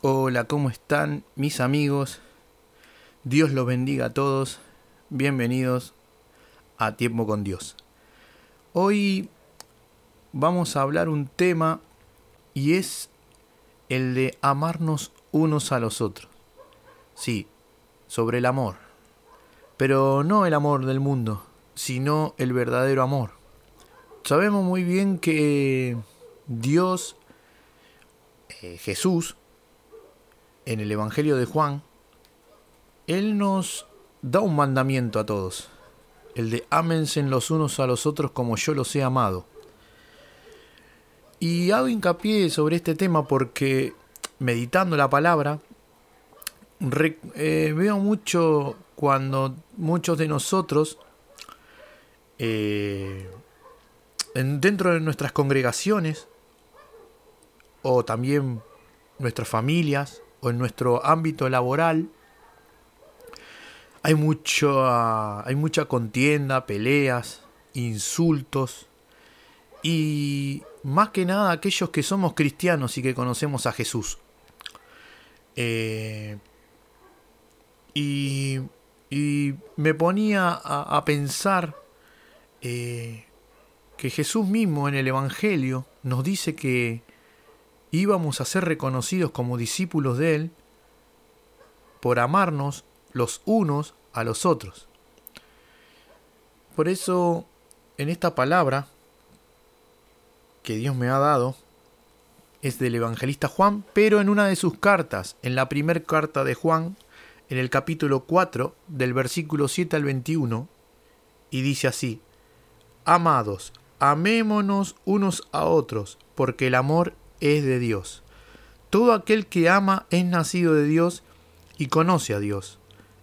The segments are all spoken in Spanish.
Hola, ¿cómo están mis amigos? Dios los bendiga a todos. Bienvenidos a Tiempo con Dios. Hoy vamos a hablar un tema y es el de amarnos unos a los otros. Sí, sobre el amor. Pero no el amor del mundo, sino el verdadero amor. Sabemos muy bien que Dios, eh, Jesús, en el Evangelio de Juan, Él nos da un mandamiento a todos, el de ámense los unos a los otros como yo los he amado. Y hago hincapié sobre este tema porque meditando la palabra, eh, veo mucho cuando muchos de nosotros, eh, dentro de nuestras congregaciones, o también nuestras familias, o en nuestro ámbito laboral, hay, mucho, hay mucha contienda, peleas, insultos y más que nada aquellos que somos cristianos y que conocemos a Jesús. Eh, y, me ponía a, pensar eh, que Jesús mismo en el Evangelio nos dice que íbamos a ser reconocidos como discípulos de Él por amarnos los unos a los otros. Por eso, en esta palabra que Dios me ha dado, es del evangelista Juan, pero en una de sus cartas, en la primera carta de Juan, en el capítulo 4, del versículo 7 al 21, y dice así, Amados, amémonos unos a otros, porque el amor es de Dios. Todo aquel que ama es nacido de Dios y conoce a Dios.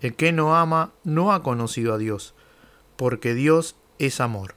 El que no ama no ha conocido a Dios, porque Dios es amor.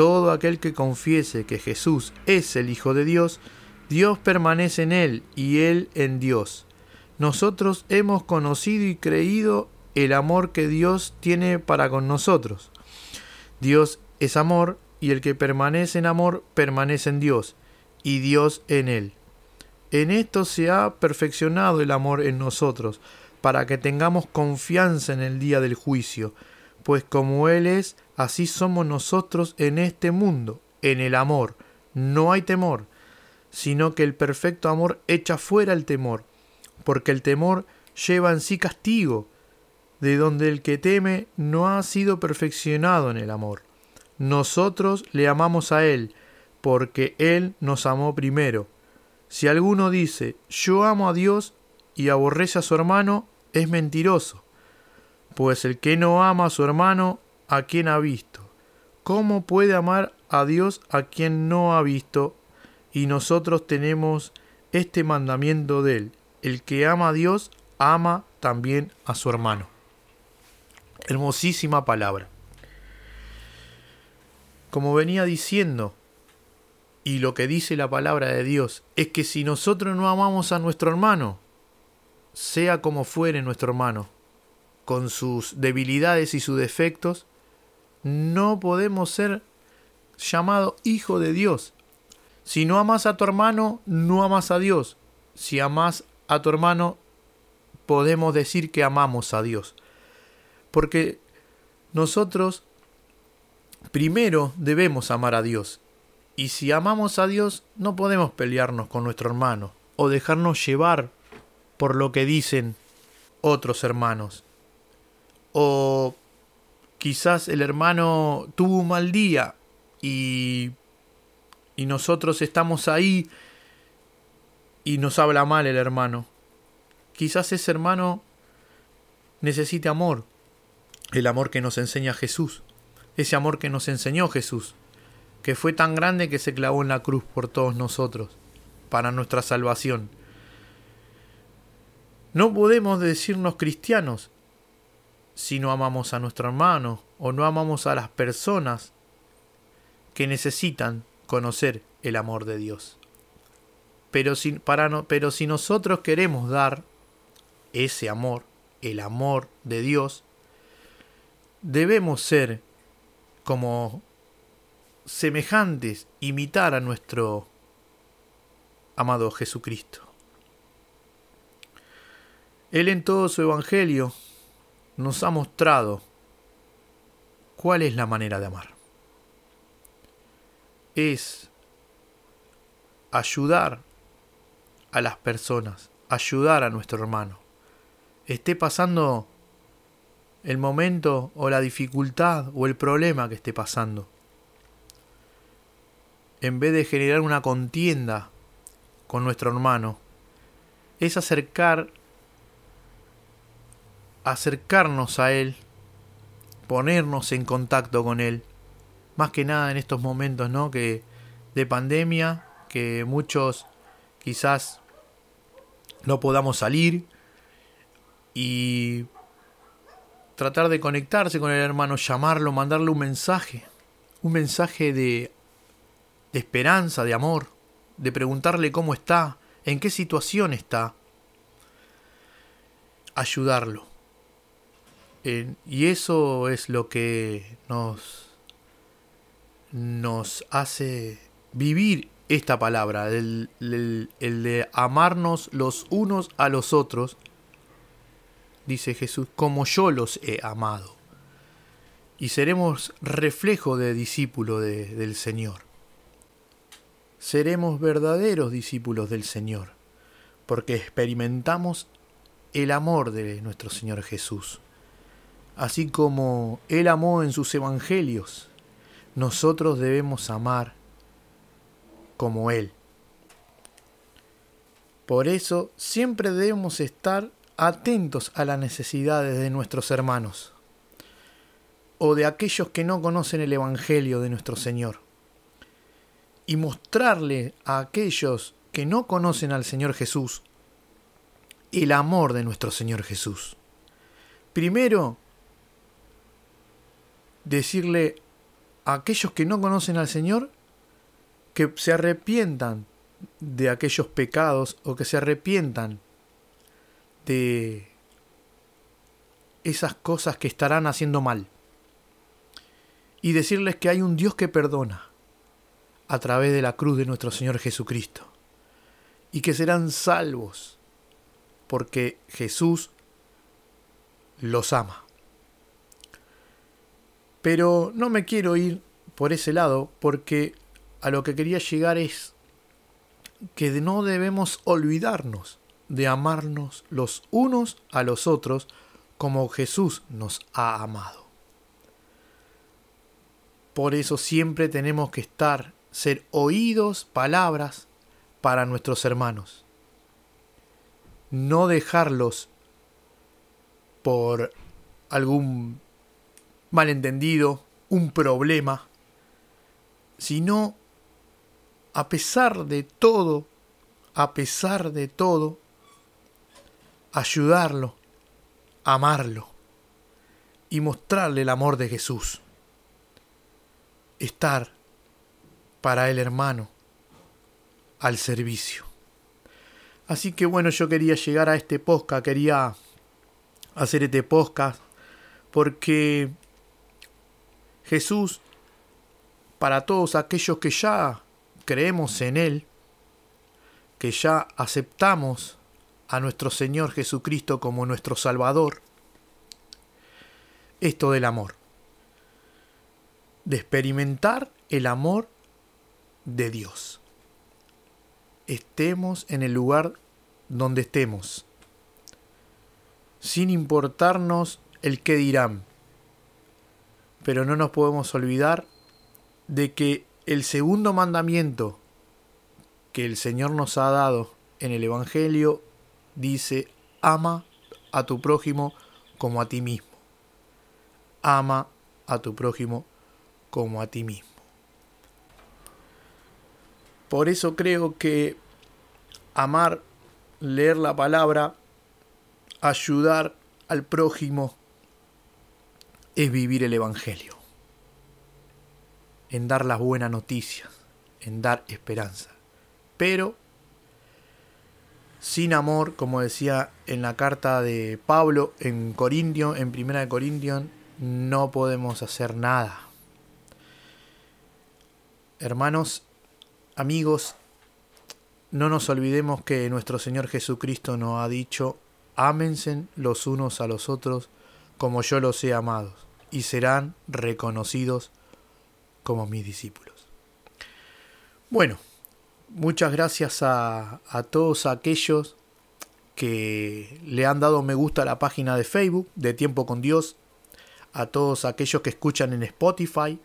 Todo aquel que confiese que Jesús es el Hijo de Dios, Dios permanece en él y él en Dios. Nosotros hemos conocido y creído el amor que Dios tiene para con nosotros. Dios es amor y el que permanece en amor permanece en Dios y Dios en él. En esto se ha perfeccionado el amor en nosotros, para que tengamos confianza en el día del juicio, pues como Él es, así somos nosotros en este mundo, en el amor. No hay temor, sino que el perfecto amor echa fuera el temor, porque el temor lleva en sí castigo, de donde el que teme no ha sido perfeccionado en el amor. Nosotros le amamos a Él, porque Él nos amó primero. Si alguno dice, yo amo a Dios y aborrece a su hermano, es mentiroso, pues el que no ama a su hermano, ¿a quien ha visto? ¿Cómo puede amar a Dios a quien no ha visto? Y nosotros tenemos este mandamiento de él, el que ama a Dios, ama también a su hermano. Hermosísima palabra. Como venía diciendo, y lo que dice la palabra de Dios es que si nosotros no amamos a nuestro hermano, sea como fuere nuestro hermano, con sus debilidades y sus defectos, no podemos ser llamados hijo de Dios. Si no amas a tu hermano, no amas a Dios. Si amas a tu hermano, podemos decir que amamos a Dios. Porque nosotros primero debemos amar a Dios. Y si amamos a Dios, no podemos pelearnos con nuestro hermano o dejarnos llevar por lo que dicen otros hermanos. O quizás el hermano tuvo un mal día y, y nosotros estamos ahí y nos habla mal el hermano. Quizás ese hermano necesite amor, el amor que nos enseña Jesús, ese amor que nos enseñó Jesús, que fue tan grande que se clavó en la cruz por todos nosotros, para nuestra salvación. No podemos decirnos cristianos si no amamos a nuestro hermano o no amamos a las personas que necesitan conocer el amor de Dios. Pero si, para no, pero si nosotros queremos dar ese amor, el amor de Dios, debemos ser como semejantes, imitar a nuestro amado Jesucristo. Él en todo su Evangelio nos ha mostrado cuál es la manera de amar. Es ayudar a las personas, ayudar a nuestro hermano. Esté pasando el momento o la dificultad o el problema que esté pasando. En vez de generar una contienda con nuestro hermano, es acercar acercarnos a él, ponernos en contacto con él, más que nada en estos momentos, ¿no? que de pandemia, que muchos quizás no podamos salir y tratar de conectarse con el hermano, llamarlo, mandarle un mensaje, un mensaje de, de esperanza, de amor, de preguntarle cómo está, en qué situación está, ayudarlo. Y eso es lo que nos, nos hace vivir esta palabra, el, el, de amarnos los unos a los otros, dice Jesús, como yo los he amado. Y seremos reflejo de discípulo del Señor. Seremos verdaderos discípulos del Señor, porque experimentamos el amor de nuestro Señor Jesús. Así como Él amó en sus evangelios, nosotros debemos amar como Él. Por eso siempre debemos estar atentos a las necesidades de nuestros hermanos o de aquellos que no conocen el Evangelio de nuestro Señor y mostrarle a aquellos que no conocen al Señor Jesús el amor de nuestro Señor Jesús. Primero, decirle a aquellos que no conocen al Señor que se arrepientan de aquellos pecados o que se arrepientan de esas cosas que estarán haciendo mal. Y decirles que hay un Dios que perdona a través de la cruz de nuestro Señor Jesucristo. Y que serán salvos porque Jesús los ama. Pero no me quiero ir por ese lado porque a lo que quería llegar es que no debemos olvidarnos de amarnos los unos a los otros como Jesús nos ha amado. Por eso siempre tenemos que estar, ser oídos, palabras para nuestros hermanos. No dejarlos por algún malentendido, un problema, sino a pesar de todo, a pesar de todo, ayudarlo, amarlo y mostrarle el amor de Jesús. Estar para el hermano al servicio. Así que bueno, yo quería llegar a este podcast, quería hacer este podcast porque Jesús, para todos aquellos que ya creemos en Él, que ya aceptamos a nuestro Señor Jesucristo como nuestro Salvador, esto del amor, de experimentar el amor de Dios. Estemos en el lugar donde estemos, sin importarnos el que dirán. Pero no nos podemos olvidar de que el segundo mandamiento que el Señor nos ha dado en el Evangelio dice, ama a tu prójimo como a ti mismo. Ama a tu prójimo como a ti mismo. Por eso creo que amar, leer la palabra, ayudar al prójimo, es vivir el Evangelio, en dar las buenas noticias, en dar esperanza. Pero sin amor, como decía en la carta de Pablo en Corintio, en Primera de Corintios, no podemos hacer nada. Hermanos, amigos, no nos olvidemos que nuestro Señor Jesucristo nos ha dicho, ámense los unos a los otros como yo los he amado, y serán reconocidos como mis discípulos. Bueno, muchas gracias a, todos aquellos que le han dado me gusta a la página de Facebook de Tiempo con Dios, a todos aquellos que escuchan en Spotify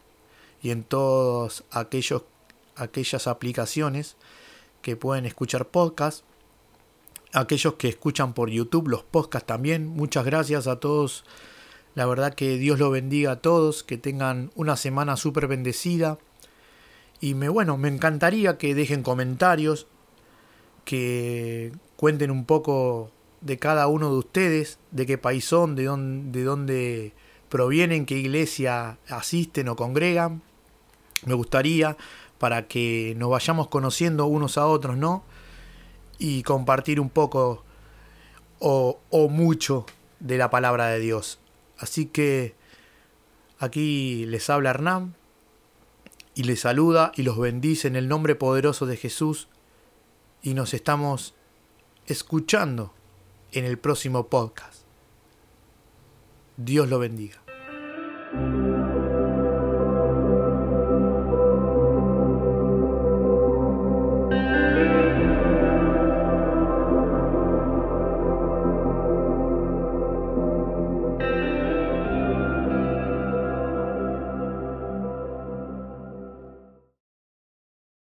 y en todas aquellas aplicaciones que pueden escuchar podcast, aquellos que escuchan por YouTube los podcasts también. Muchas gracias a todos. La verdad que Dios lo bendiga a todos, que tengan una semana súper bendecida. Y me, bueno, me encantaría que dejen comentarios, que cuenten un poco de cada uno de ustedes, de qué país son, de dónde, de dónde provienen, qué iglesia asisten o congregan. Me gustaría para que nos vayamos conociendo unos a otros, ¿no? y compartir un poco o, o mucho de la palabra de Dios. Así que aquí les habla Hernán y les saluda y los bendice en el nombre poderoso de Jesús y nos estamos escuchando en el próximo podcast. Dios lo bendiga.